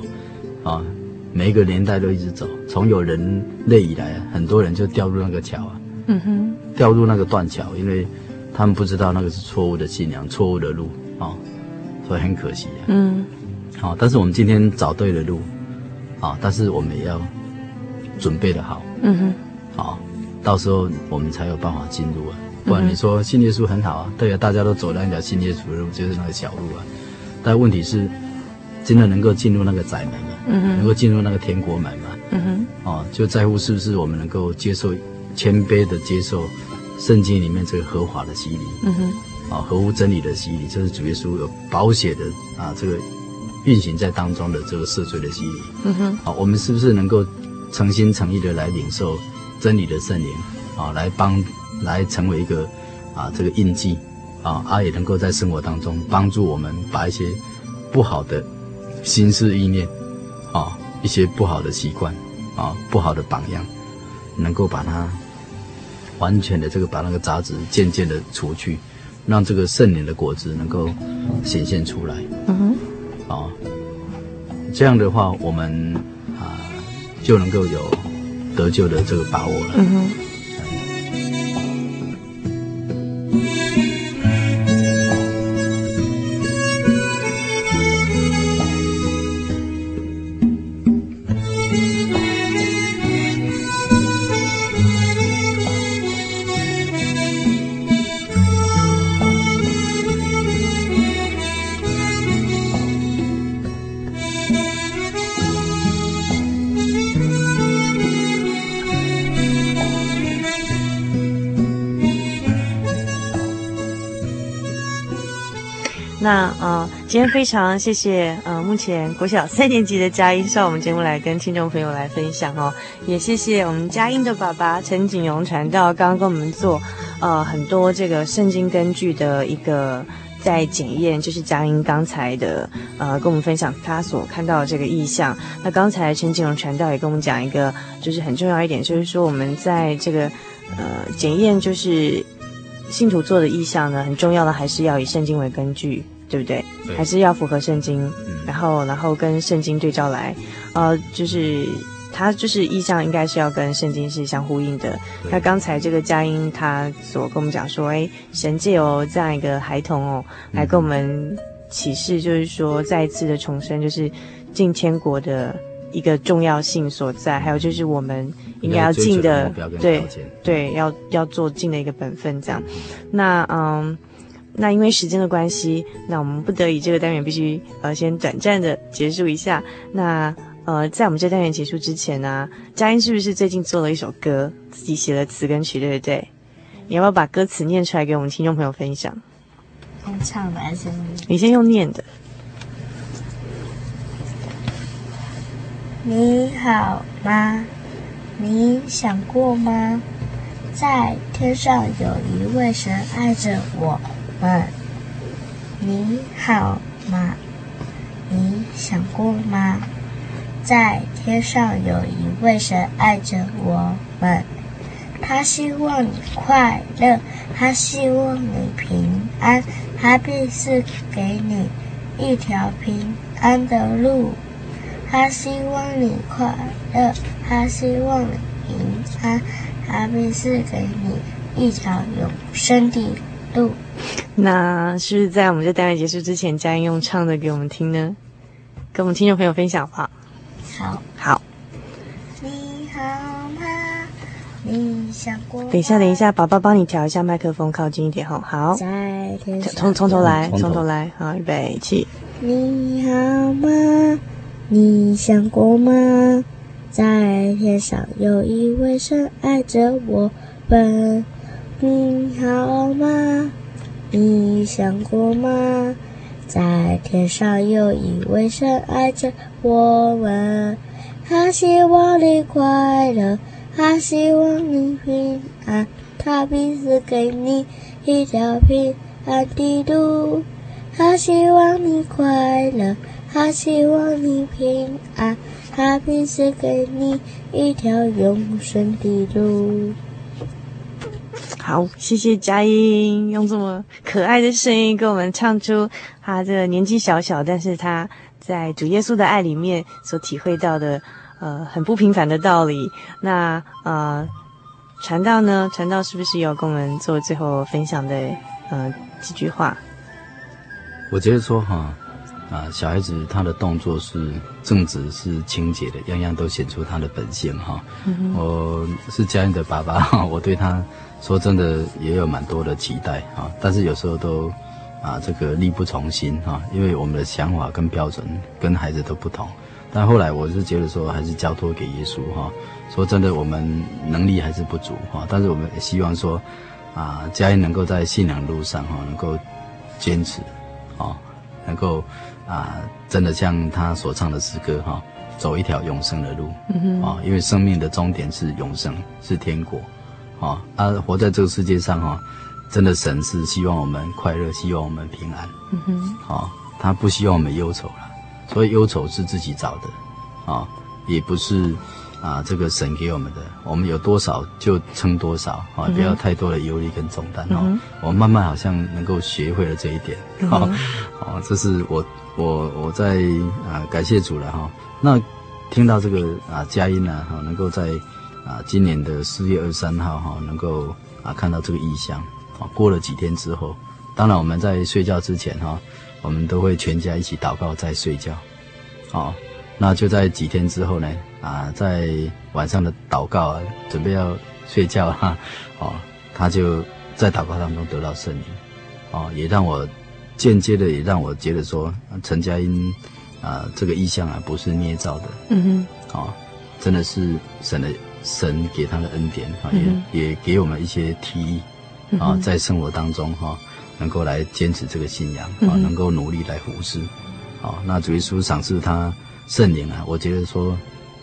啊，每一个年代都一直走，从有人类以来啊，很多人就掉入那个桥啊，嗯哼，掉入那个断桥，因为他们不知道那个是错误的信仰，错误的路啊，所以很可惜啊，嗯，好，但是我们今天找对了路，啊，但是我们也要准备的好，嗯哼，好，到时候我们才有办法进入啊。不然你说信耶稣很好啊，对啊，大家都走那条信耶稣的路，就是那个小路啊。但问题是，真的能够进入那个窄门吗？嗯哼，能够进入那个天国门吗？嗯哼，哦，就在乎是不是我们能够接受谦卑的接受圣经里面这个合法的洗礼。嗯哼，啊、哦，合乎真理的洗礼，这是主耶稣有保险的啊，这个运行在当中的这个赦罪的洗礼。嗯哼，好、哦，我们是不是能够诚心诚意的来领受真理的圣灵啊、哦，来帮。来成为一个啊，这个印记啊，啊也能够在生活当中帮助我们把一些不好的心思意念啊，一些不好的习惯啊，不好的榜样，能够把它完全的这个把那个杂质渐渐的除去，让这个圣灵的果子能够显现出来。嗯哼，啊，这样的话我们啊就能够有得救的这个把握了。嗯哼。非常谢谢呃，目前国小三年级的佳音上我们节目来跟听众朋友来分享哦，也谢谢我们佳音的爸爸陈景荣传道刚刚跟我们做呃很多这个圣经根据的一个在检验，就是佳音刚才的呃跟我们分享他所看到的这个意象。那刚才陈景荣传道也跟我们讲一个，就是很重要一点，就是说我们在这个呃检验就是。信徒做的意象呢，很重要的还是要以圣经为根据，对不对？对，还是要符合圣经，嗯、然后然后跟圣经对照来，呃，就是他就是意象应该是要跟圣经是相呼应的。那刚才这个佳音他所跟我们讲说，哎，神借由这样一个孩童哦，来跟我们启示，就是说再一次的重生，就是进天国的。一个重要性所在，还有就是我们应该要尽的，对对，要要做尽的一个本分，这样。那嗯，那因为时间的关系，那我们不得已这个单元必须呃先短暂的结束一下。那呃，在我们这单元结束之前呢，佳音是不是最近做了一首歌，自己写了词跟曲，对不对？你要不要把歌词念出来给我们听众朋友分享？用唱的还是？你先用念的。你好吗？你想过吗？在天上有一位神爱着我们。你好吗？你想过吗？在天上有一位神爱着我们。他希望你快乐，他希望你平安，他必是给你一条平安的路。他希望你快乐，他希望你平安，他必是给你一条永生的路。那是不是在我们这单元结束之前，佳音用唱的给我们听呢？跟我们听众朋友分享吧。好，好。你好吗？你想过？等一下，等一下，宝宝帮你调一下麦克风，靠近一点吼。好。在天上。从从头来，从头来。好，预备起。你好吗？你想过吗？在天上有一位深爱着我们，你好吗？你想过吗？在天上有一位神爱着我们，他希望你快乐，他希望你平安，他必是给你一条平安的路，他希望你快乐。他希望你平安，他必是给你一条永生的路。好，谢谢佳音用这么可爱的声音给我们唱出他这个年纪小小，但是他在主耶稣的爱里面所体会到的呃很不平凡的道理。那呃传道呢？传道是不是有跟我们做最后分享的呃几句话？我觉得说哈。啊，小孩子他的动作是正直，是清洁的，样样都显出他的本性哈。嗯、我是佳音的爸爸哈，我对他说真的也有蛮多的期待啊，但是有时候都啊这个力不从心啊，因为我们的想法跟标准跟孩子都不同。但后来我是觉得说，还是交托给耶稣哈。说真的，我们能力还是不足哈，但是我们也希望说啊，佳音能够在信仰路上哈，能够坚持啊，能够。啊，真的像他所唱的诗歌哈，走一条永生的路，嗯哼，啊，因为生命的终点是永生，是天国，啊，啊，活在这个世界上哈，真的神是希望我们快乐，希望我们平安，嗯哼，啊，他不希望我们忧愁了，所以忧愁是自己找的，啊，也不是。啊，这个神给我们的，我们有多少就撑多少啊，不要太多的忧虑跟重担哦。嗯、我慢慢好像能够学会了这一点，好、嗯，哦，这是我我我在啊感谢主了哈。那听到这个啊佳音呢哈，能够在啊今年的四月二十三号哈，能够啊看到这个异象啊，过了几天之后，当然我们在睡觉之前哈，我们都会全家一起祷告再睡觉，哦。那就在几天之后呢，啊，在晚上的祷告啊，准备要睡觉哈，哦，他就在祷告当中得到圣灵，哦，也让我间接的也让我觉得说，陈佳音啊，这个意象啊不是捏造的，嗯哼，哦，真的是神的神给他的恩典啊，也、嗯、也给我们一些提议啊，在生活当中哈，能够来坚持这个信仰啊，能够努力来服侍。啊，那主耶稣赏赐他圣灵啊，我觉得说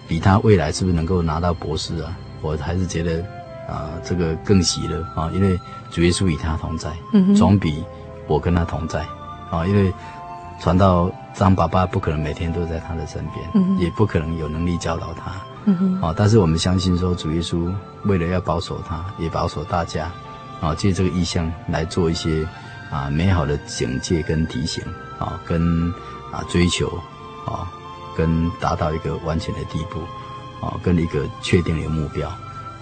比他未来是不是能够拿到博士啊，我还是觉得啊这个更喜乐啊，因为主耶稣与他同在，总比我跟他同在啊，因为传到张爸爸不可能每天都在他的身边，也不可能有能力教导他，嗯哼啊，但是我们相信说主耶稣为了要保守他，也保守大家，啊，借这个异象来做一些啊美好的警戒跟提醒啊，跟。啊，追求，啊，跟达到一个完全的地步，啊，跟一个确定的目标，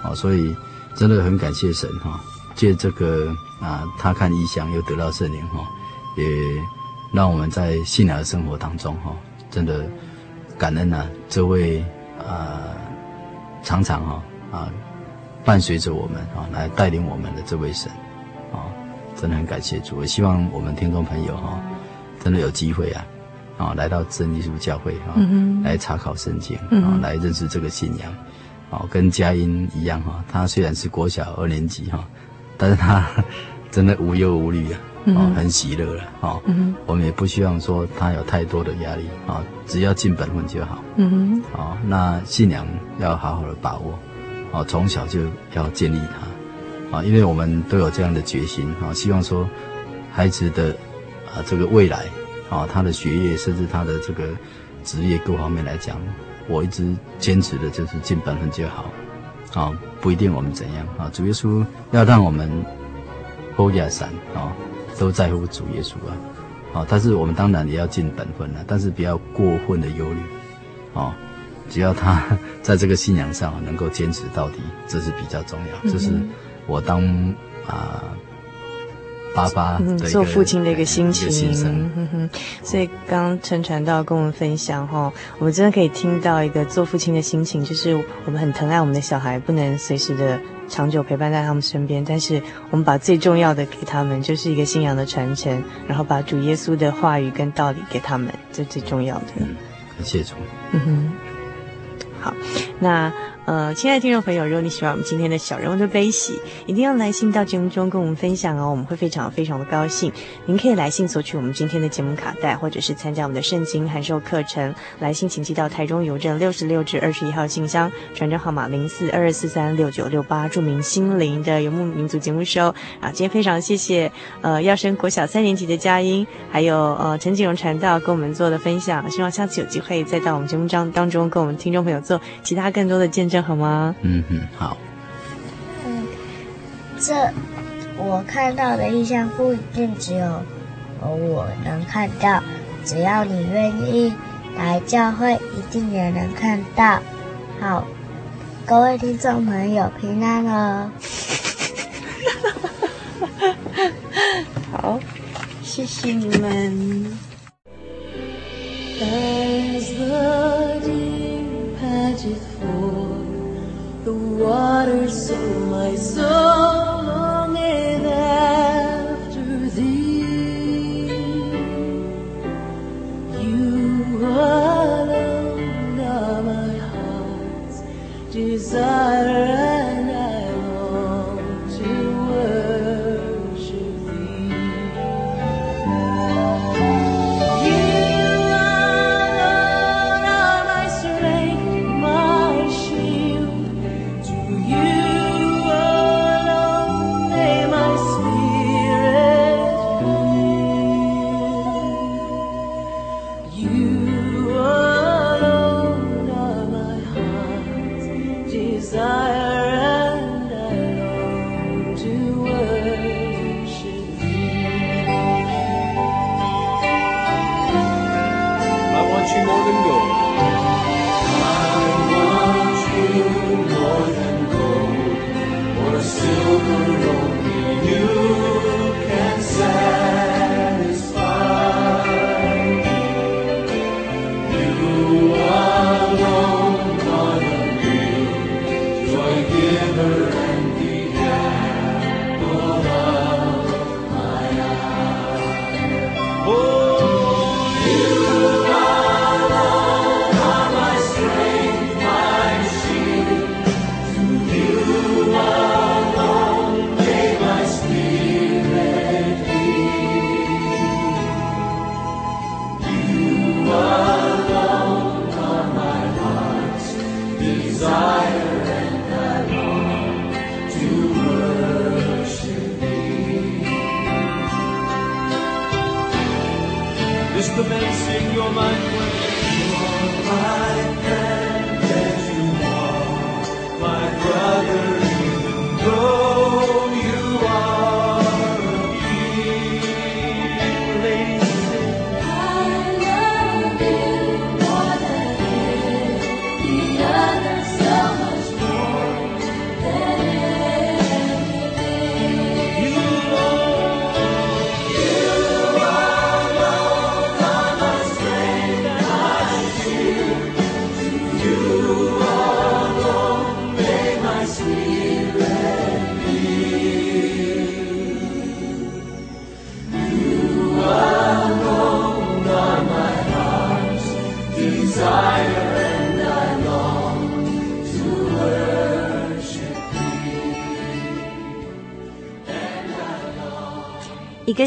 啊，所以真的很感谢神哈，借这个啊，他看异象又得到圣灵哈，也让我们在信仰的生活当中哈，真的感恩啊，这位啊，常常哈啊，伴随着我们啊，来带领我们的这位神，啊，真的很感谢主，我希望我们听众朋友哈，真的有机会啊。啊，来到真耶稣教会哈，嗯、来查考圣经，啊、嗯，来认识这个信仰，哦，跟佳音一样哈，他虽然是国小二年级哈，但是他 真的无忧无虑啊，啊，很喜乐了，啊，我们也不希望说他有太多的压力，啊，只要尽本分就好，嗯那信仰要好好的把握，啊，从小就要建立他，啊，因为我们都有这样的决心，啊，希望说孩子的啊这个未来。啊，他的学业甚至他的这个职业各方面来讲，我一直坚持的就是尽本分就好。啊，不一定我们怎样啊，主耶稣要让我们高雅山啊，都在乎主耶稣啊。啊，但是我们当然也要尽本分了，但是不要过分的忧虑。啊，只要他 在这个信仰上能够坚持到底，这是比较重要。这是我当啊。爸爸嗯，做父亲的一个心情，嗯哼，所以刚陈传道跟我们分享哈，我们真的可以听到一个做父亲的心情，就是我们很疼爱我们的小孩，不能随时的长久陪伴在他们身边，但是我们把最重要的给他们，就是一个信仰的传承，然后把主耶稣的话语跟道理给他们，这最重要的。嗯，感谢主。嗯哼，好，那。呃，亲爱的听众朋友，如果你喜欢我们今天的小人物的悲喜，一定要来信到节目中跟我们分享哦，我们会非常非常的高兴。您可以来信索取我们今天的节目卡带，或者是参加我们的圣经函授课程。来信请寄到台中邮政六十六至二十一号信箱，传真号码零四二二四三六九六八，注明心灵的游牧民族节目收。啊，今天非常谢谢呃耀升国小三年级的佳音，还有呃陈景荣传道跟我们做的分享。希望下次有机会再到我们节目当当中跟我们听众朋友做其他更多的见证。好吗？嗯嗯好。这我看到的意象不一定只有我能看到只要你愿意来教会一定也能看到。好各位听众朋友平安哦。好。谢谢你们。the waters of my soul.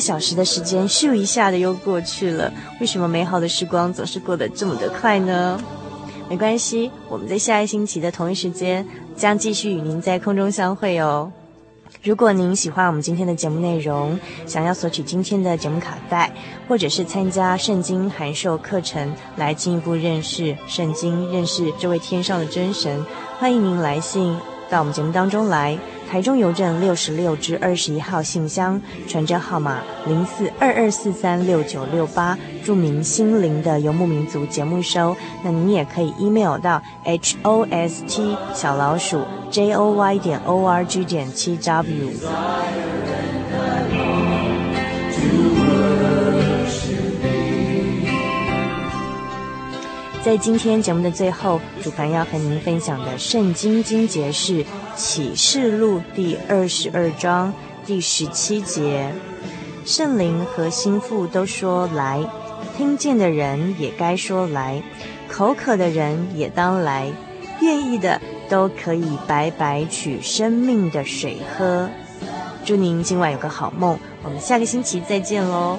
小时的时间，咻一下的又过去了。为什么美好的时光总是过得这么的快呢？没关系，我们在下一星期的同一时间将继续与您在空中相会哦。如果您喜欢我们今天的节目内容，想要索取今天的节目卡带，或者是参加圣经函授课程，来进一步认识圣经，认识这位天上的真神，欢迎您来信到我们节目当中来。台中邮政六十六至二十一号信箱，传真号码零四二二四三六九六八，注明心灵的游牧民族节目收。那你也可以 email 到 h o s t 小老鼠 j o y 点 o r g 点七 w。在今天节目的最后，主凡要和您分享的圣经经节是启示录第二十二章第十七节。圣灵和心腹都说来，听见的人也该说来，口渴的人也当来，愿意的都可以白白取生命的水喝。祝您今晚有个好梦，我们下个星期再见喽。